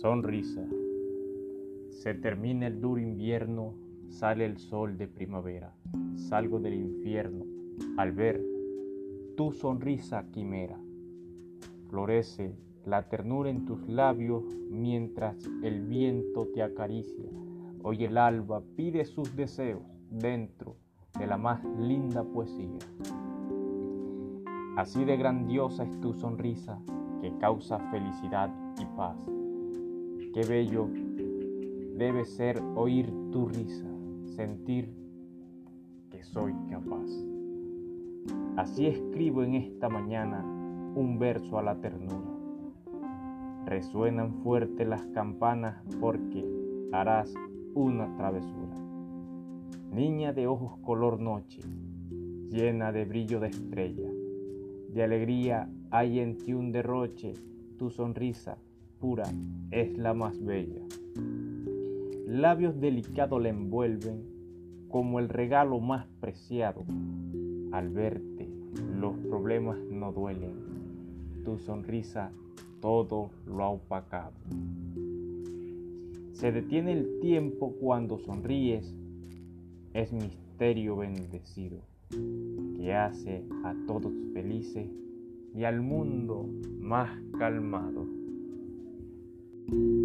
Sonrisa. Se termina el duro invierno, sale el sol de primavera. Salgo del infierno al ver tu sonrisa quimera. Florece la ternura en tus labios mientras el viento te acaricia. Hoy el alba pide sus deseos dentro de la más linda poesía. Así de grandiosa es tu sonrisa que causa felicidad y paz. Qué bello debe ser oír tu risa, sentir que soy capaz. Así escribo en esta mañana un verso a la ternura. Resuenan fuerte las campanas porque harás una travesura. Niña de ojos color noche, llena de brillo de estrella, de alegría hay en ti un derroche, tu sonrisa pura es la más bella. Labios delicados la envuelven como el regalo más preciado. Al verte los problemas no duelen, tu sonrisa todo lo ha opacado. Se detiene el tiempo cuando sonríes, es misterio bendecido que hace a todos felices y al mundo más calmado. thank you.